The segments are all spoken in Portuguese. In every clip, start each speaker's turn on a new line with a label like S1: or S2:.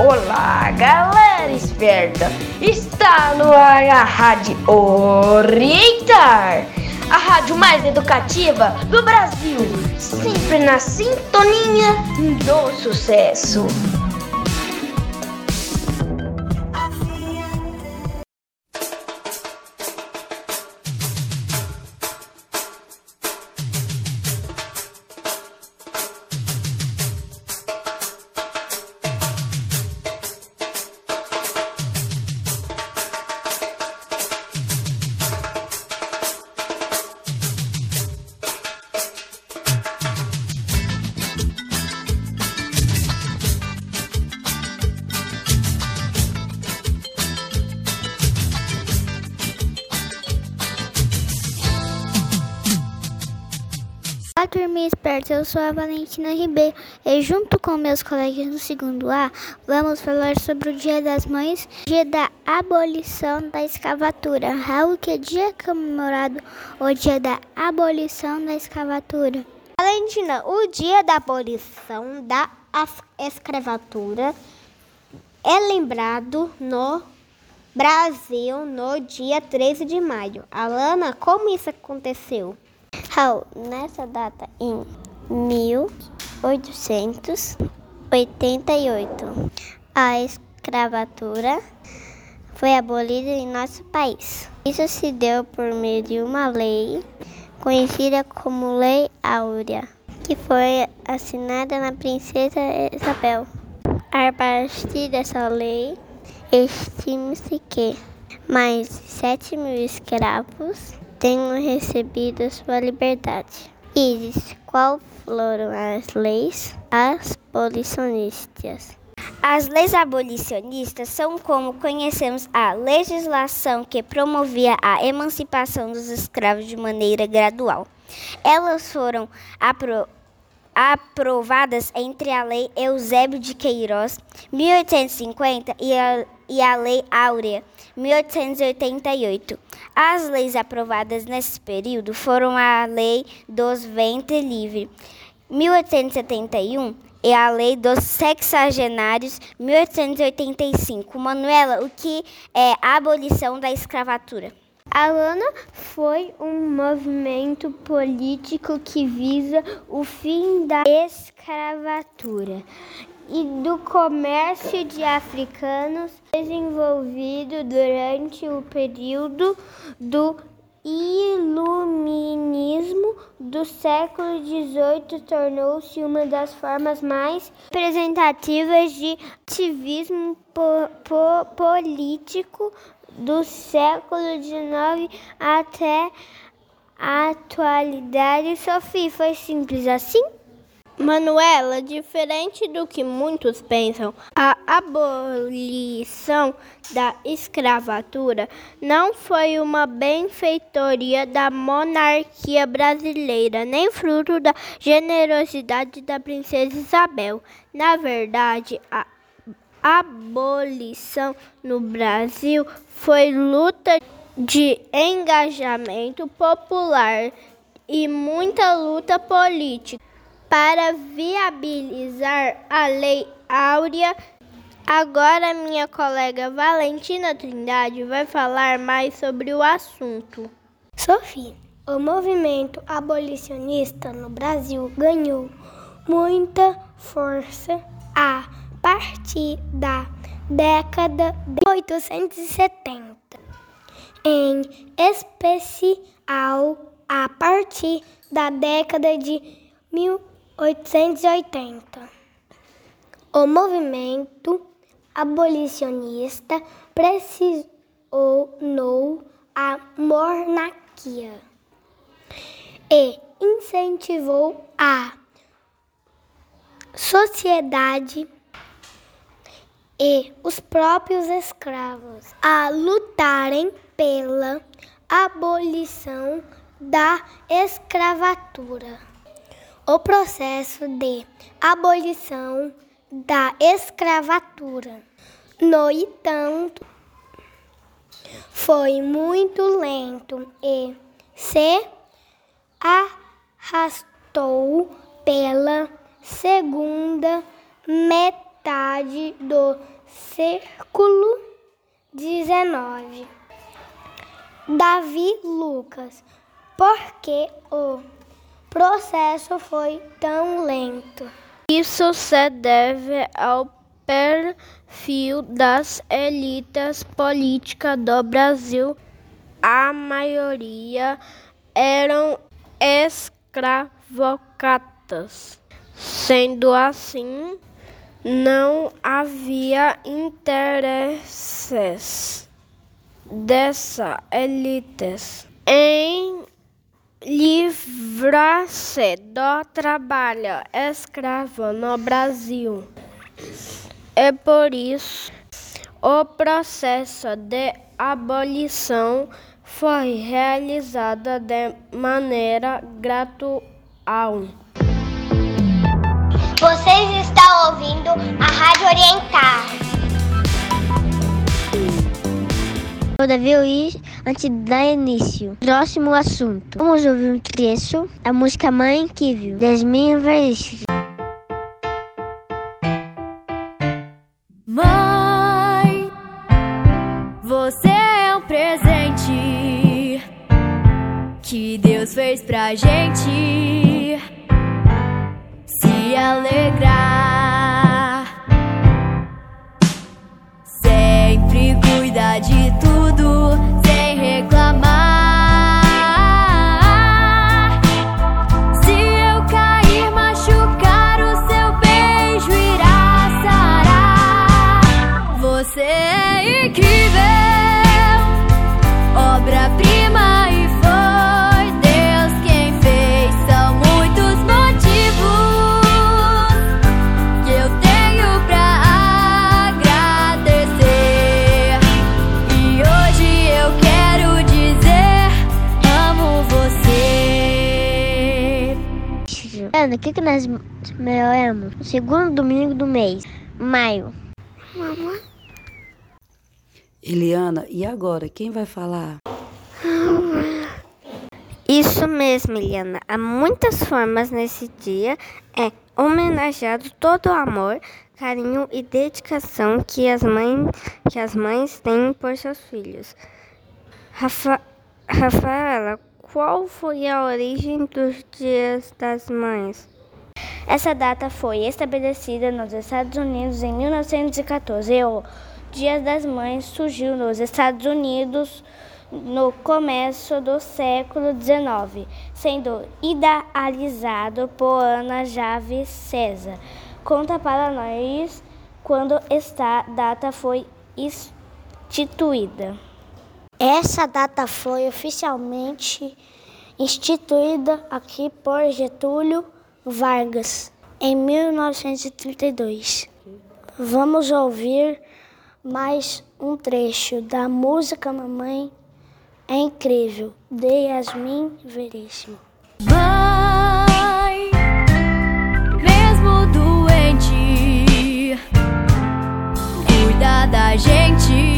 S1: Olá, galera esperta! Está no ar a Rádio Orientar, a rádio mais educativa do Brasil, sempre na sintonia do sucesso.
S2: Olá, turminha esperta, eu sou a Valentina Ribeiro e junto com meus colegas do segundo A, vamos falar sobre o Dia das Mães, dia da abolição da escravatura. Raul, que dia é comemorado o dia da abolição da escravatura?
S3: Valentina, o dia da abolição da escravatura é lembrado no Brasil no dia 13 de maio. Alana, como isso aconteceu?
S2: Raul, nessa data, em 1888, a escravatura foi abolida em nosso país. Isso se deu por meio de uma lei conhecida como Lei Áurea, que foi assinada na Princesa Isabel. A partir dessa lei, estima-se que mais de 7 mil escravos tenham recebido sua liberdade. Iris, qual foram as leis abolicionistas?
S3: As leis abolicionistas são como conhecemos a legislação que promovia a emancipação dos escravos de maneira gradual. Elas foram apro aprovadas entre a Lei Eusébio de Queiroz, 1850, e a, e a Lei Áurea, 1888. As leis aprovadas nesse período foram a Lei dos Ventre Livre, 1871, e a Lei dos Sexagenários, 1885. Manuela, o que é a abolição da escravatura?
S4: Alana foi um movimento político que visa o fim da escravatura e do comércio de africanos desenvolvido durante o período do iluminismo do século XVIII tornou-se uma das formas mais representativas de ativismo po po político do século XIX até a atualidade. Sofia, foi simples assim?
S5: Manuela, diferente do que muitos pensam, a abolição da escravatura não foi uma benfeitoria da monarquia brasileira, nem fruto da generosidade da princesa Isabel. Na verdade, a abolição no Brasil foi luta de engajamento popular e muita luta política para viabilizar a Lei Áurea. Agora, minha colega Valentina Trindade vai falar mais sobre o assunto.
S4: Sofia, o movimento abolicionista no Brasil ganhou muita força a partir da década de 1870, em especial a partir da década de 1880. O movimento abolicionista pressionou a monarquia e incentivou a sociedade e os próprios escravos a lutarem pela abolição da escravatura. O processo de abolição da escravatura, no entanto, foi muito lento e se arrastou pela segunda metade
S6: metade do século XIX. Davi Lucas, por que o processo foi tão lento?
S5: Isso se deve ao perfil das elites políticas do Brasil. A maioria eram escravocatas. Sendo assim, não havia interesses dessa elites em livrar-se do trabalho escravo no Brasil. É por isso o processo de abolição foi realizado de maneira gradual.
S7: Vocês estão ouvindo a Rádio Orientar.
S8: O Davi Luiz, antes de dar início. Próximo assunto. Vamos ouvir um trecho da música Mãe que viu, Desmin Veríssimo.
S9: Mãe, você é um presente que Deus fez pra gente se alegrar. Sempre
S8: Ana, o que, que nós melhoramos? O segundo domingo do mês, maio.
S10: Eliana, e agora? Quem vai falar?
S11: Isso mesmo, Eliana. Há muitas formas nesse dia. É homenageado todo o amor, carinho e dedicação que as mães, que as mães têm por seus filhos. Rafa, Rafaela, qual foi a origem dos Dias das Mães? Essa data foi estabelecida nos Estados Unidos em 1914. E o Dia das Mães surgiu nos Estados Unidos no começo do século XIX, sendo idealizado por Ana Jave César. Conta para nós quando esta data foi instituída.
S6: Essa data foi oficialmente instituída aqui por Getúlio Vargas em 1932. Vamos ouvir mais um trecho da música Mamãe é Incrível, de Yasmin Veríssimo.
S9: Mãe, mesmo doente, cuida da gente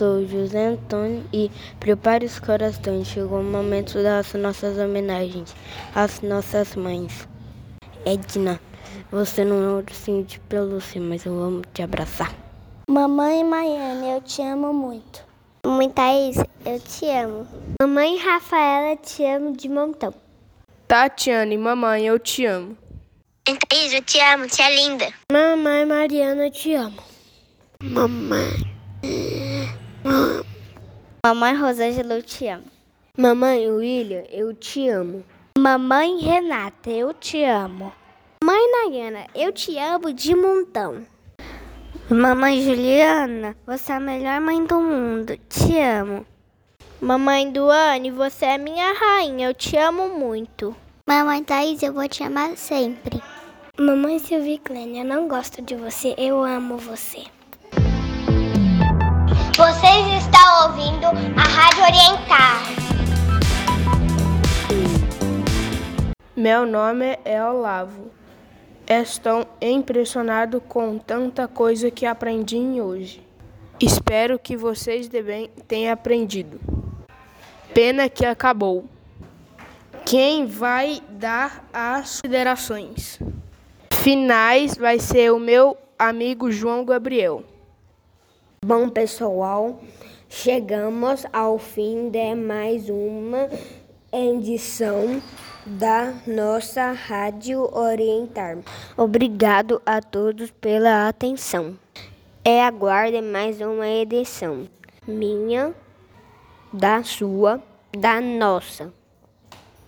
S5: sou José Antônio e prepare os corações. Chegou o momento das nossas homenagens às nossas mães. Edna, você não é um ursinho de pelúcia, mas eu amo te abraçar.
S6: Mamãe Maiane, eu te amo muito.
S8: Mamãe Thaís, eu te amo. Mamãe Rafaela, te amo de montão.
S12: Tatiane, mamãe, eu te amo.
S7: Thaís, eu te amo, você é linda.
S5: Mamãe Mariana, eu te amo.
S8: Mamãe.
S11: Mamãe Rosângela, eu te amo.
S13: Mamãe William, eu te amo.
S6: Mamãe Renata, eu te amo.
S5: Mãe Nayana, eu te amo de montão.
S11: Mamãe Juliana, você é a melhor mãe do mundo. Te amo.
S5: Mamãe Duane, você é minha rainha, eu te amo muito.
S6: Mamãe Thaís, eu vou te amar sempre.
S5: Mamãe Silvia Clênia, eu não gosto de você, eu amo você.
S7: Vocês estão ouvindo a Rádio Orientar.
S12: Meu nome é Olavo. Estou impressionado com tanta coisa que aprendi hoje. Espero que vocês também tenham aprendido. Pena que acabou. Quem vai dar as considerações finais vai ser o meu amigo João Gabriel.
S13: Bom, pessoal, chegamos ao fim de mais uma edição da nossa Rádio Orientar. Obrigado a todos pela atenção. E aguarde mais uma edição minha, da sua, da nossa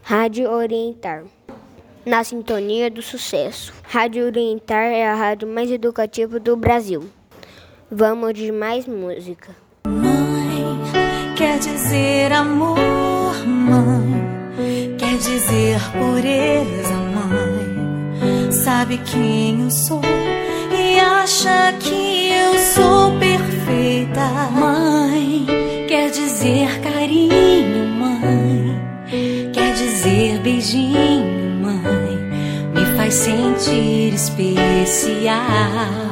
S13: Rádio Orientar. Na sintonia do sucesso. Rádio Orientar é a rádio mais educativa do Brasil. Vamos de mais música.
S14: Mãe quer dizer amor, mãe quer dizer pureza, mãe. Sabe quem eu sou e acha que eu sou perfeita, mãe. Quer dizer carinho, mãe. Quer dizer beijinho, mãe. Me faz sentir especial.